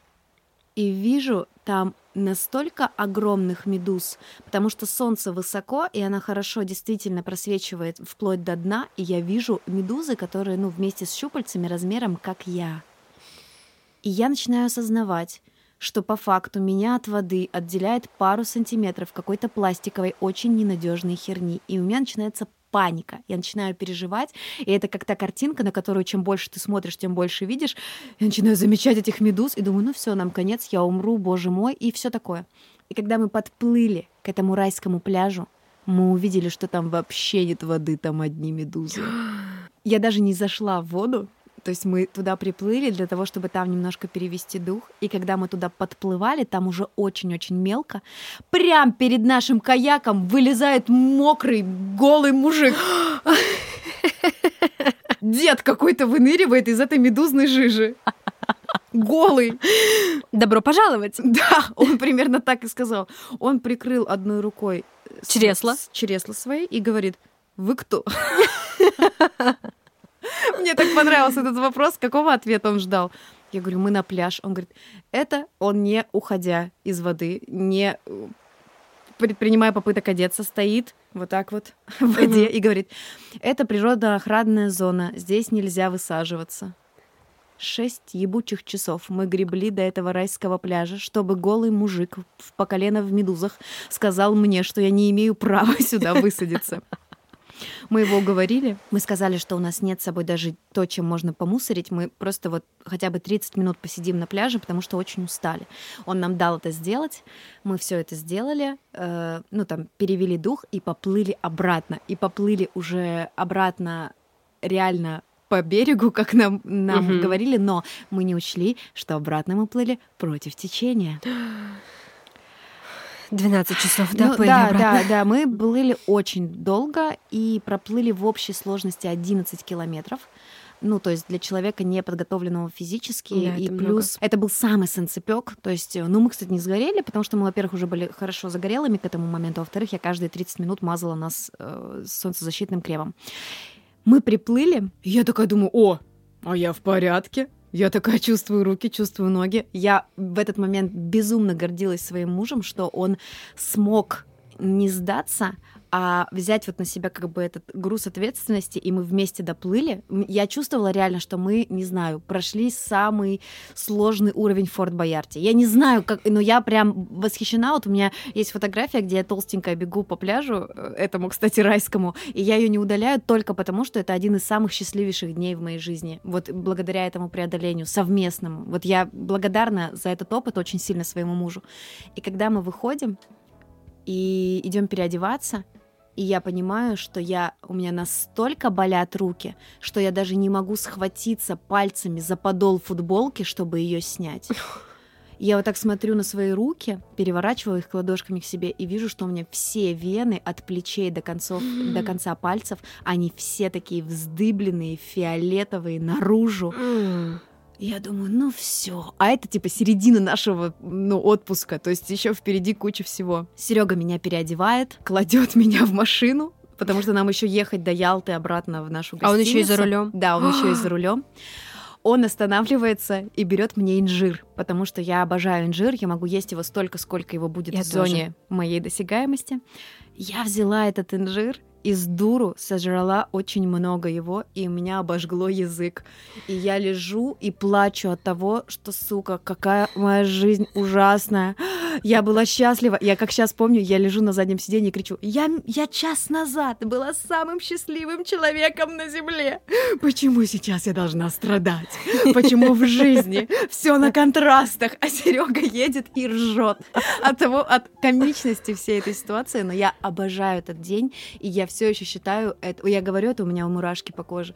и вижу там настолько огромных медуз, потому что солнце высоко, и она хорошо действительно просвечивает вплоть до дна, и я вижу медузы, которые, ну, вместе с щупальцами размером, как я. И я начинаю осознавать, что по факту меня от воды отделяет пару сантиметров какой-то пластиковой, очень ненадежной херни, и у меня начинается паника. Я начинаю переживать, и это как та картинка, на которую чем больше ты смотришь, тем больше видишь. Я начинаю замечать этих медуз и думаю, ну все, нам конец, я умру, боже мой, и все такое. И когда мы подплыли к этому райскому пляжу, мы увидели, что там вообще нет воды, там одни медузы. Я даже не зашла в воду, то есть мы туда приплыли для того, чтобы там немножко перевести дух. И когда мы туда подплывали, там уже очень-очень мелко. Прям перед нашим каяком вылезает мокрый, голый мужик. Дед какой-то выныривает из этой медузной жижи. Голый. Добро пожаловать. Да, он примерно так и сказал. Он прикрыл одной рукой чресло, чресло свои и говорит, вы кто? Мне так понравился этот вопрос, какого ответа он ждал. Я говорю, мы на пляж. Он говорит, это он не уходя из воды, не э, предпринимая попыток одеться, стоит вот так вот в воде и говорит, это природоохранная зона, здесь нельзя высаживаться. Шесть ебучих часов мы гребли до этого райского пляжа, чтобы голый мужик в по колено в медузах сказал мне, что я не имею права сюда высадиться. Мы его уговорили. Мы сказали, что у нас нет с собой даже то, чем можно помусорить. Мы просто вот хотя бы 30 минут посидим на пляже, потому что очень устали. Он нам дал это сделать. Мы все это сделали. Э, ну, там, перевели дух и поплыли обратно. И поплыли уже обратно реально по берегу, как нам, нам угу. говорили, но мы не учли, что обратно мы плыли против течения. 12 часов, да, ну, да, обратно. да, да, мы плыли очень долго и проплыли в общей сложности 11 километров. Ну, то есть для человека не подготовленного физически. Да, и плюс много. это был самый санцепек. То есть, ну, мы, кстати, не сгорели, потому что мы, во-первых, уже были хорошо загорелыми к этому моменту. Во-вторых, я каждые 30 минут мазала нас э, солнцезащитным кремом. Мы приплыли, и я такая думаю, о, а я в порядке. Я такая чувствую руки, чувствую ноги. Я в этот момент безумно гордилась своим мужем, что он смог не сдаться, а взять вот на себя как бы этот груз ответственности, и мы вместе доплыли. Я чувствовала реально, что мы, не знаю, прошли самый сложный уровень Форт Боярти. Я не знаю, как, но я прям восхищена. Вот у меня есть фотография, где я толстенькая бегу по пляжу, э, этому, кстати, райскому, и я ее не удаляю только потому, что это один из самых счастливейших дней в моей жизни. Вот благодаря этому преодолению совместному. Вот я благодарна за этот опыт очень сильно своему мужу. И когда мы выходим, и идем переодеваться, и я понимаю, что я, у меня настолько болят руки, что я даже не могу схватиться пальцами за подол футболки, чтобы ее снять. Я вот так смотрю на свои руки, переворачиваю их ладошками к себе и вижу, что у меня все вены от плечей до концов, до конца пальцев, они все такие вздыбленные, фиолетовые наружу. Я думаю, ну все. А это типа середина нашего ну, отпуска. То есть еще впереди куча всего. Серега меня переодевает, кладет меня в машину, потому что нам еще ехать до Ялты обратно в нашу гостиницу. А он еще и за рулем. Да, он еще и за рулем. Он останавливается и берет мне инжир, потому что я обожаю инжир, я могу есть его столько, сколько его будет я в зоне моей досягаемости. Я взяла этот инжир из дуру сожрала очень много его, и у меня обожгло язык. И я лежу и плачу от того, что, сука, какая моя жизнь ужасная. Я была счастлива. Я как сейчас помню, я лежу на заднем сиденье и кричу, я, я час назад была самым счастливым человеком на земле. Почему сейчас я должна страдать? Почему в жизни все на контрастах, а Серега едет и ржет от того, от комичности всей этой ситуации. Но я обожаю этот день, и я все еще считаю, это, я говорю это, у меня мурашки по коже,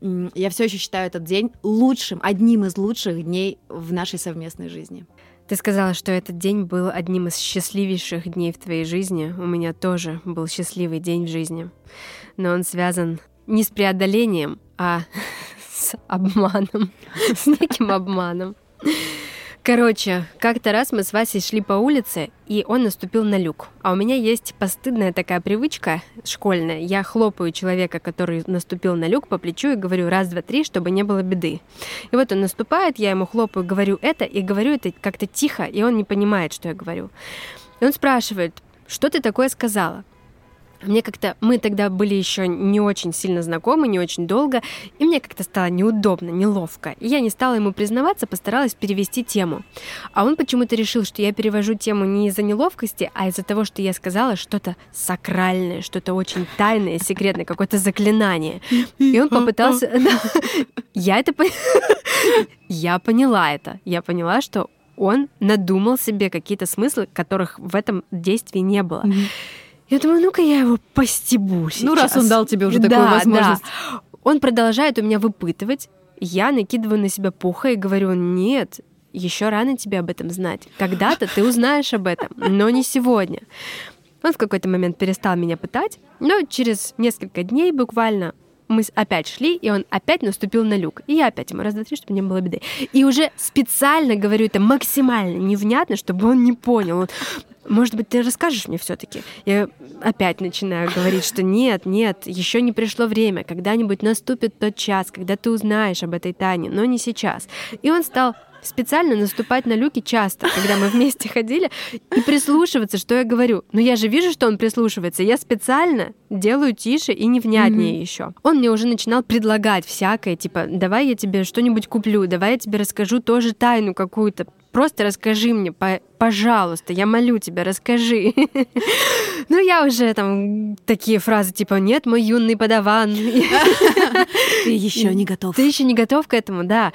я все еще считаю этот день лучшим, одним из лучших дней в нашей совместной жизни. Ты сказала, что этот день был одним из счастливейших дней в твоей жизни. У меня тоже был счастливый день в жизни. Но он связан не с преодолением, а с обманом, с неким обманом. Короче, как-то раз мы с Васей шли по улице, и он наступил на люк. А у меня есть постыдная такая привычка школьная. Я хлопаю человека, который наступил на люк по плечу и говорю раз, два, три, чтобы не было беды. И вот он наступает, я ему хлопаю, говорю это, и говорю это как-то тихо, и он не понимает, что я говорю. И он спрашивает, что ты такое сказала? Мне как-то, мы тогда были еще не очень сильно знакомы, не очень долго, и мне как-то стало неудобно, неловко. И я не стала ему признаваться, постаралась перевести тему. А он почему-то решил, что я перевожу тему не из-за неловкости, а из-за того, что я сказала что-то сакральное, что-то очень тайное, секретное, какое-то заклинание. И он попытался... Я это... Я поняла это. Я поняла, что он надумал себе какие-то смыслы, которых в этом действии не было. Я думаю, ну-ка я его постебу сейчас. Ну, раз он дал тебе уже такую да, возможность. Да. Он продолжает у меня выпытывать. Я накидываю на себя пуха и говорю, нет, еще рано тебе об этом знать. Когда-то ты узнаешь об этом, но не сегодня. Он в какой-то момент перестал меня пытать, но через несколько дней буквально мы опять шли, и он опять наступил на люк. И я опять ему раз, два, три, чтобы не было беды. И уже специально говорю это максимально невнятно, чтобы он не понял. Он, может быть, ты расскажешь мне все-таки? Я опять начинаю говорить, что нет, нет, еще не пришло время. Когда-нибудь наступит тот час, когда ты узнаешь об этой тайне, но не сейчас. И он стал специально наступать на люки часто, когда мы вместе ходили, и прислушиваться, что я говорю. Но я же вижу, что он прислушивается. Я специально делаю тише и невнятнее mm-hmm. еще. Он мне уже начинал предлагать всякое, типа, давай я тебе что-нибудь куплю, давай я тебе расскажу тоже тайну какую-то. Просто расскажи мне, по пожалуйста, я молю тебя, расскажи. Ну, я уже там такие фразы типа «Нет, мой юный подаван». Ты еще не готов. Ты еще не готов к этому, да.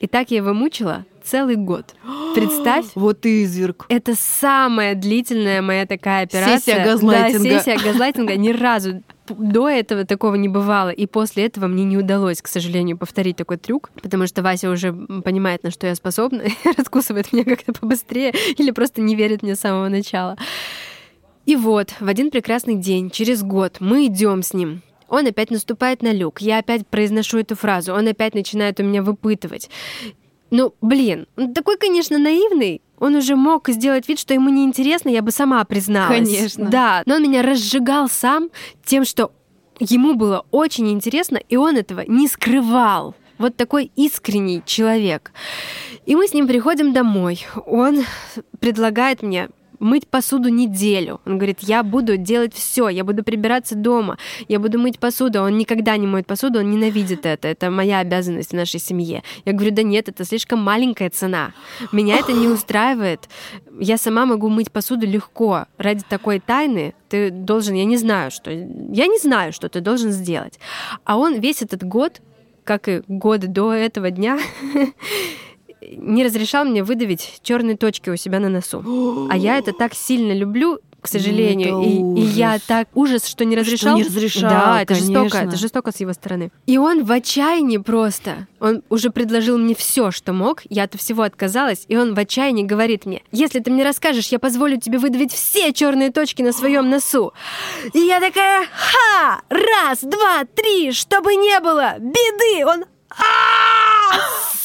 И так я его мучила целый год. Представь. Вот изверг. Это самая длительная моя такая операция. Сессия газлайтинга. Да, сессия газлайтинга. Ни разу до этого такого не бывало. И после этого мне не удалось, к сожалению, повторить такой трюк, потому что Вася уже понимает, на что я способна, раскусывает меня как-то побыстрее или просто не верит мне с самого начала. И вот, в один прекрасный день, через год, мы идем с ним. Он опять наступает на люк. Я опять произношу эту фразу. Он опять начинает у меня выпытывать. Ну, блин, он такой, конечно, наивный. Он уже мог сделать вид, что ему неинтересно, я бы сама призналась. Конечно. Да, но он меня разжигал сам тем, что ему было очень интересно, и он этого не скрывал. Вот такой искренний человек. И мы с ним приходим домой. Он предлагает мне мыть посуду неделю. Он говорит, я буду делать все, я буду прибираться дома, я буду мыть посуду. Он никогда не моет посуду, он ненавидит это. Это моя обязанность в нашей семье. Я говорю, да нет, это слишком маленькая цена. Меня это не устраивает. Я сама могу мыть посуду легко. Ради такой тайны ты должен, я не знаю, что... Я не знаю, что ты должен сделать. А он весь этот год, как и годы до этого дня, не разрешал мне выдавить черные точки у себя на носу. А я это так сильно люблю, к сожалению. И, и я так ужас, что не разрешал. Что не разрешал, Да, это конечно. жестоко, это жестоко с его стороны. И он в отчаянии просто. Он уже предложил мне все, что мог. Я от всего отказалась, и он в отчаянии говорит мне: если ты мне расскажешь, я позволю тебе выдавить все черные точки на своем носу. И я такая: ха! Раз, два, три, чтобы не было беды. Он а,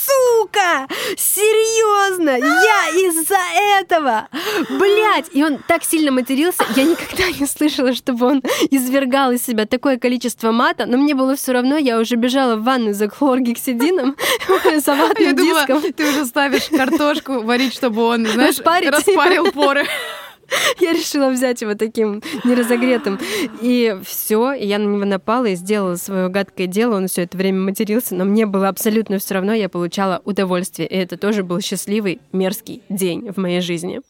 сука! Серьезно! Я из-за этого! Блять! И он так сильно матерился, я никогда не слышала, чтобы он извергал из себя такое количество мата, но мне было все равно, я уже бежала в ванную за хлоргексидином, с ватным диском. ты уже ставишь картошку варить, чтобы он, знаешь, распарил поры. Я решила взять его таким неразогретым. И все, я на него напала и сделала свое гадкое дело. Он все это время матерился, но мне было абсолютно все равно, я получала удовольствие. И это тоже был счастливый, мерзкий день в моей жизни.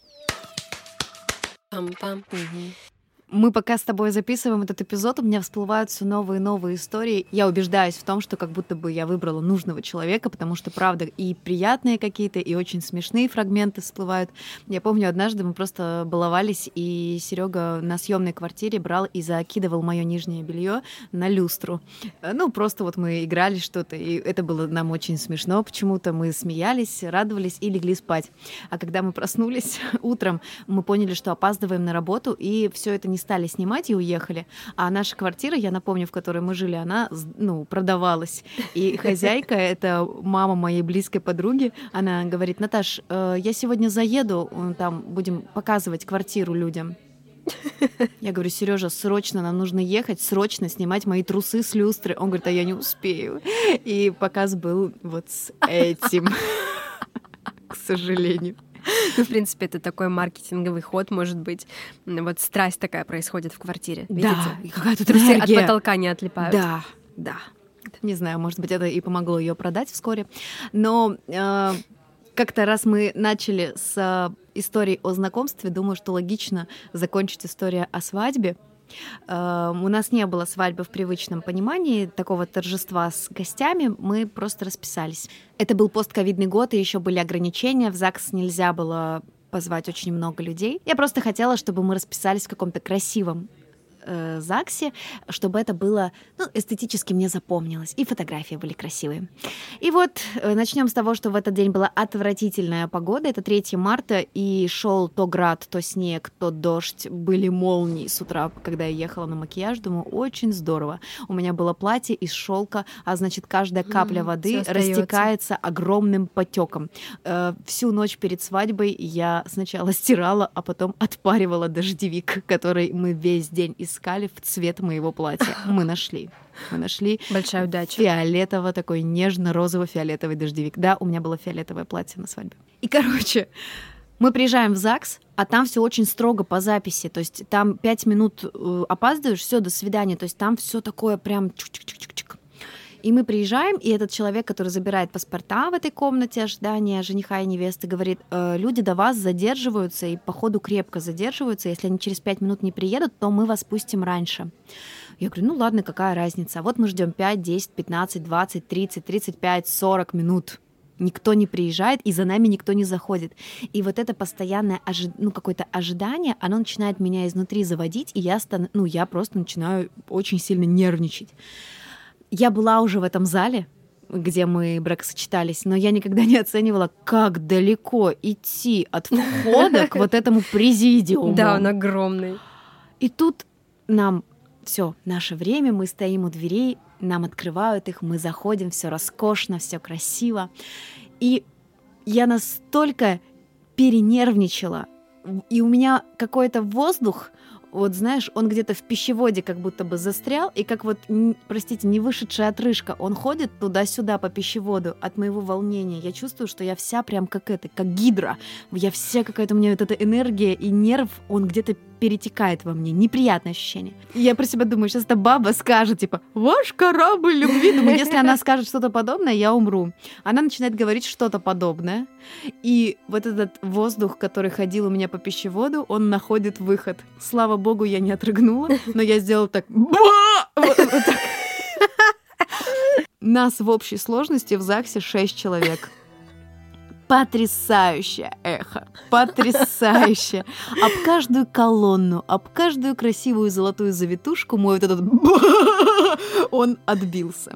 Пам-пам. Мы пока с тобой записываем этот эпизод, у меня всплывают все новые и новые истории. Я убеждаюсь в том, что как будто бы я выбрала нужного человека, потому что, правда, и приятные какие-то, и очень смешные фрагменты всплывают. Я помню, однажды мы просто баловались, и Серега на съемной квартире брал и закидывал мое нижнее белье на люстру. Ну, просто вот мы играли что-то, и это было нам очень смешно почему-то. Мы смеялись, радовались и легли спать. А когда мы проснулись утром, мы поняли, что опаздываем на работу, и все это не стали снимать и уехали. А наша квартира, я напомню, в которой мы жили, она ну, продавалась. И хозяйка, это мама моей близкой подруги, она говорит, Наташ, э, я сегодня заеду, э, там будем показывать квартиру людям. Я говорю, Сережа, срочно нам нужно ехать, срочно снимать мои трусы с люстры. Он говорит, а я не успею. И показ был вот с этим, к сожалению. Ну, в принципе, это такой маркетинговый ход, может быть. Вот страсть такая происходит в квартире. Видите? Да, какая тут Трусы от потолка не отлипают. Да, да. Не знаю, может быть, это и помогло ее продать вскоре. Но э, как-то раз мы начали с э, истории о знакомстве, думаю, что логично закончить история о свадьбе. Э, у нас не было свадьбы в привычном понимании, такого торжества с гостями, мы просто расписались. Это был постковидный год, и еще были ограничения, в ЗАГС нельзя было позвать очень много людей. Я просто хотела, чтобы мы расписались в каком-то красивом э, ЗАГСе, чтобы это было ну, эстетически мне запомнилось, и фотографии были красивые. И вот э, начнем с того, что в этот день была отвратительная погода. Это 3 марта, и шел то град, то снег, то дождь. Были молнии с утра, когда я ехала на макияж. Думаю, очень здорово. У меня было платье из шелка, а значит, каждая капля М, воды растекается огромным потеком. Э, всю ночь перед свадьбой я сначала стирала, а потом отпаривала дождевик, который мы весь день искали в цвет моего платья. Мы нашли. Мы нашли Большая удача. фиолетово, такой нежно-розово-фиолетовый дождевик. Да, у меня было фиолетовое платье на свадьбе. И, короче, мы приезжаем в ЗАГС, а там все очень строго по записи. То есть там пять минут э, опаздываешь, все, до свидания. То есть там все такое прям чик-чик-чик-чик. И мы приезжаем, и этот человек, который забирает паспорта в этой комнате ожидания жениха и невесты, говорит, «Э, люди до вас задерживаются, и походу крепко задерживаются. Если они через пять минут не приедут, то мы вас пустим раньше. Я говорю, ну ладно, какая разница. Вот мы ждем 5, 10, 15, 20, 30, 35, 40 минут. Никто не приезжает, и за нами никто не заходит. И вот это постоянное ожи- ну, какое-то ожидание, оно начинает меня изнутри заводить, и я, стан- ну, я просто начинаю очень сильно нервничать. Я была уже в этом зале, где мы бракосочетались, но я никогда не оценивала, как далеко идти от входа к вот этому президиуму. Да, он огромный. И тут нам все, наше время, мы стоим у дверей, нам открывают их, мы заходим, все роскошно, все красиво. И я настолько перенервничала, и у меня какой-то воздух, вот знаешь, он где-то в пищеводе как будто бы застрял, и как вот, простите, не вышедшая отрыжка, он ходит туда-сюда по пищеводу от моего волнения. Я чувствую, что я вся прям как это, как гидра. Я вся какая-то, у меня вот эта энергия и нерв, он где-то перетекает во мне. Неприятное ощущение. И я про себя думаю, сейчас эта баба скажет, типа, ваш корабль любви. Думаю, если она скажет что-то подобное, я умру. Она начинает говорить что-то подобное. И вот этот воздух, который ходил у меня по пищеводу, он находит выход. Слава богу, я не отрыгнула, но я сделала так. Нас в общей сложности в ЗАГСе 6 человек. Потрясающее эхо, потрясающе. Об каждую колонну, об каждую красивую золотую завитушку мой вот этот он отбился.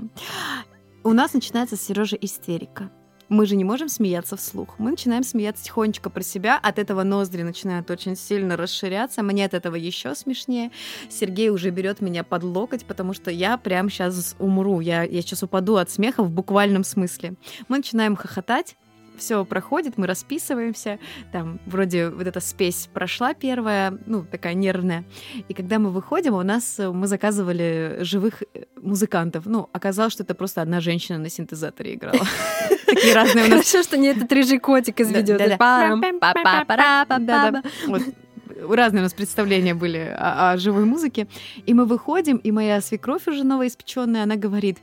У нас начинается с Сережи истерика. Мы же не можем смеяться вслух. Мы начинаем смеяться тихонечко про себя. От этого ноздри начинают очень сильно расширяться. Мне от этого еще смешнее. Сергей уже берет меня под локоть, потому что я прям сейчас умру. Я, я сейчас упаду от смеха в буквальном смысле. Мы начинаем хохотать. Все проходит, мы расписываемся. Там вроде вот эта спесь прошла первая, ну, такая нервная. И когда мы выходим, у нас э, мы заказывали живых э, музыкантов. Ну, оказалось, что это просто одна женщина на синтезаторе играла. Такие разные у нас Хорошо, что не этот рыжий котик из видео. разные у нас представления были о, о живой музыке. И мы выходим, и моя свекровь уже новоиспеченная, она говорит,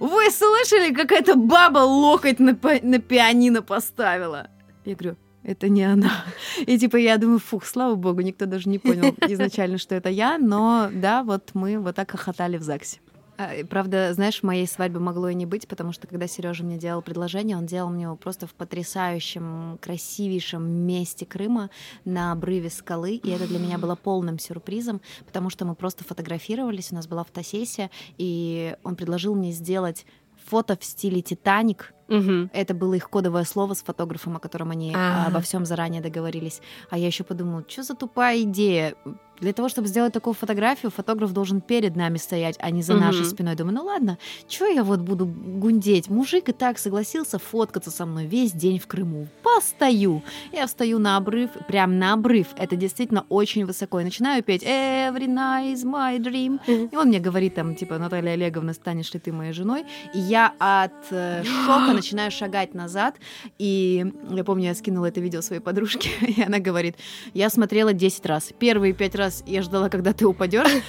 вы слышали, какая-то баба локоть на, пи- на пианино поставила? Я говорю, это не она. И типа я думаю, фух, слава богу, никто даже не понял изначально, что это я, но да, вот мы вот так хохотали в ЗАГСе. А, Правда, знаешь, моей свадьбы могло и не быть, потому что когда Сережа мне делал предложение, он делал мне его просто в потрясающем, красивейшем месте Крыма на обрыве скалы, и это для меня было полным сюрпризом, потому что мы просто фотографировались, у нас была фотосессия, и он предложил мне сделать фото в стиле Титаник. Мгм. Это было их кодовое слово с фотографом, о котором они А. обо всем заранее договорились. А я еще подумала, что за тупая идея? Для того, чтобы сделать такую фотографию, фотограф должен перед нами стоять, а не за нашей Мгм. спиной. Думаю, ну ладно, что я вот буду гундеть? Мужик и так согласился фоткаться со мной весь день в Крыму. Постою. Я встаю на обрыв, прям на обрыв. Это действительно очень высоко. И начинаю петь «Every night is my dream». И он мне говорит там, типа, Наталья Олеговна, станешь ли ты моей женой? И я от э, шока начинаю шагать назад, и я помню, я скинула это видео своей подружке, и она говорит, я смотрела 10 раз. Первые пять раз я ждала, когда ты упадешь,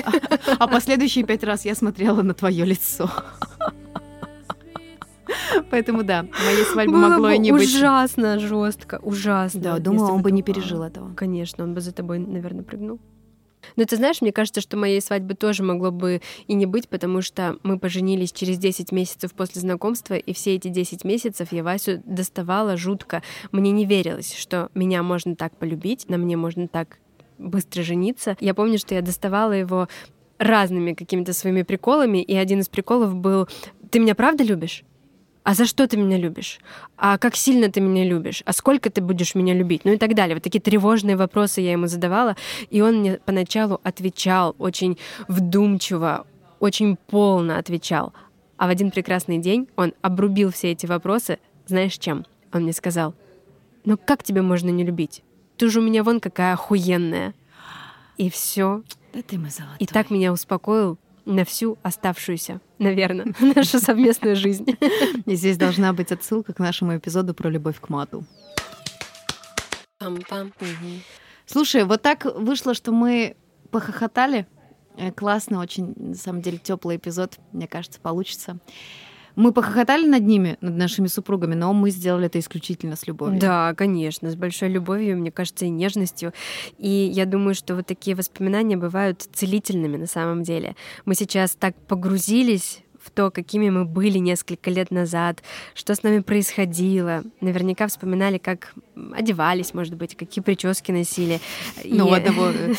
а последующие пять раз я смотрела на твое лицо. Поэтому да, моей свадьбы Было могло и не быть. ужасно жестко, ужасно. Да, думаю, он бы не пережил этого. Конечно, он бы за тобой, наверное, прыгнул. Но ты знаешь, мне кажется, что моей свадьбы тоже могло бы и не быть, потому что мы поженились через 10 месяцев после знакомства, и все эти 10 месяцев я Васю доставала жутко. Мне не верилось, что меня можно так полюбить, на мне можно так быстро жениться. Я помню, что я доставала его разными какими-то своими приколами, и один из приколов был «Ты меня правда любишь?» А за что ты меня любишь? А как сильно ты меня любишь? А сколько ты будешь меня любить? Ну и так далее. Вот такие тревожные вопросы я ему задавала, и он мне поначалу отвечал очень вдумчиво, очень полно отвечал. А в один прекрасный день он обрубил все эти вопросы, знаешь чем? Он мне сказал, ну как тебя можно не любить? Ты же у меня вон какая охуенная. И все. Да ты мой золотой. И так меня успокоил на всю оставшуюся, наверное, нашу совместную жизнь. И здесь должна быть отсылка к нашему эпизоду про любовь к мату. Пам-пам. Слушай, вот так вышло, что мы похохотали. Э, Классный, очень, на самом деле, теплый эпизод, мне кажется, получится. Мы похохотали над ними, над нашими супругами, но мы сделали это исключительно с любовью. Да, конечно, с большой любовью, мне кажется, и нежностью. И я думаю, что вот такие воспоминания бывают целительными на самом деле. Мы сейчас так погрузились в то, какими мы были несколько лет назад, что с нами происходило. Наверняка вспоминали, как одевались, может быть, какие прически носили. Ну, И- одного, э,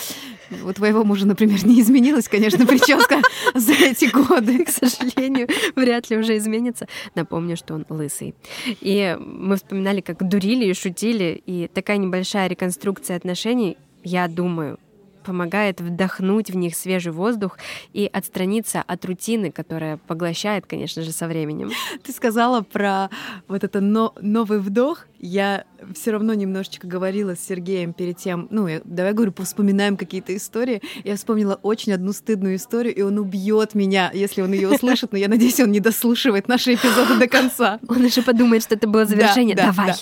у твоего мужа, например, не изменилась, конечно, прическа за эти годы. к сожалению, вряд ли уже изменится. Напомню, что он лысый. И мы вспоминали, как дурили и шутили, и такая небольшая реконструкция отношений, я думаю, помогает вдохнуть в них свежий воздух и отстраниться от рутины, которая поглощает, конечно же, со временем. Ты сказала про вот это но- новый вдох. Я все равно немножечко говорила с Сергеем перед тем, ну, я- давай, говорю, вспоминаем какие-то истории. Я вспомнила очень одну стыдную историю, и он убьет меня, если он ее услышит, но я надеюсь, он не дослушивает наши эпизоды до конца. Он уже подумает, что это было завершение. Да, да, Давай. да.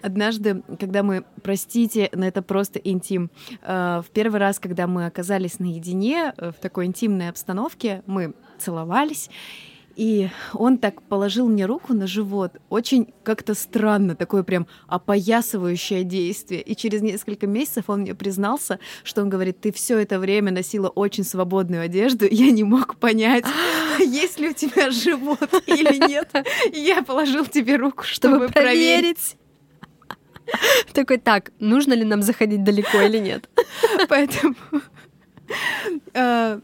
Однажды, когда мы, простите, но это просто интим, э, в первый раз, когда мы оказались наедине э, в такой интимной обстановке, мы целовались, и он так положил мне руку на живот, очень как-то странно, такое прям опоясывающее действие. И через несколько месяцев он мне признался, что он говорит, ты все это время носила очень свободную одежду, я не мог понять, есть ли у тебя живот или нет. И я положил тебе руку, чтобы, Чтобы проверить. проверить. Такой, так, нужно ли нам заходить далеко или нет? Поэтому,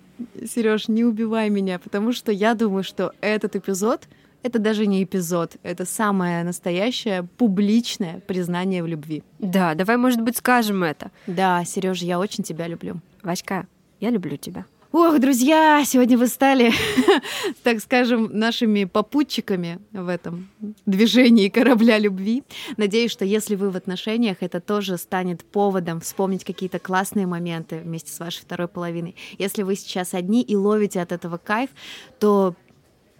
Сереж, не убивай меня, потому что я думаю, что этот эпизод это даже не эпизод, это самое настоящее публичное признание в любви. Да, давай, может быть, скажем это. Да, Сереж, я очень тебя люблю. Васька, я люблю тебя. Ох, друзья, сегодня вы стали, так скажем, нашими попутчиками в этом движении корабля любви. Надеюсь, что если вы в отношениях, это тоже станет поводом вспомнить какие-то классные моменты вместе с вашей второй половиной. Если вы сейчас одни и ловите от этого кайф, то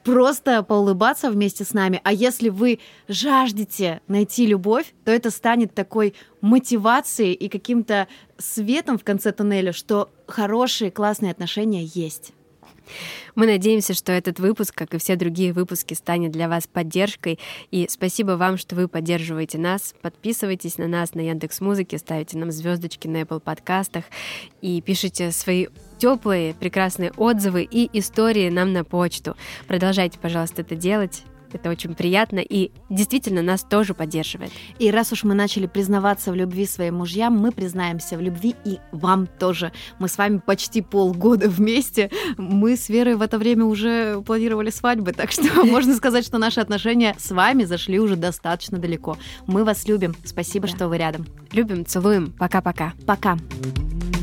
просто поулыбаться вместе с нами. А если вы жаждете найти любовь, то это станет такой мотивацией и каким-то светом в конце туннеля, что хорошие, классные отношения есть. Мы надеемся, что этот выпуск, как и все другие выпуски, станет для вас поддержкой. И спасибо вам, что вы поддерживаете нас. Подписывайтесь на нас на Яндекс Музыке, ставите нам звездочки на Apple подкастах и пишите свои теплые, прекрасные отзывы и истории нам на почту. Продолжайте, пожалуйста, это делать. Это очень приятно и действительно нас тоже поддерживает. И раз уж мы начали признаваться в любви своим мужьям, мы признаемся в любви и вам тоже. Мы с вами почти полгода вместе. Мы с Верой в это время уже планировали свадьбы, так что можно сказать, что наши отношения с вами зашли уже достаточно далеко. Мы вас любим. Спасибо, Да. что вы рядом. Любим, целуем. Пока-пока. Пока. Пока.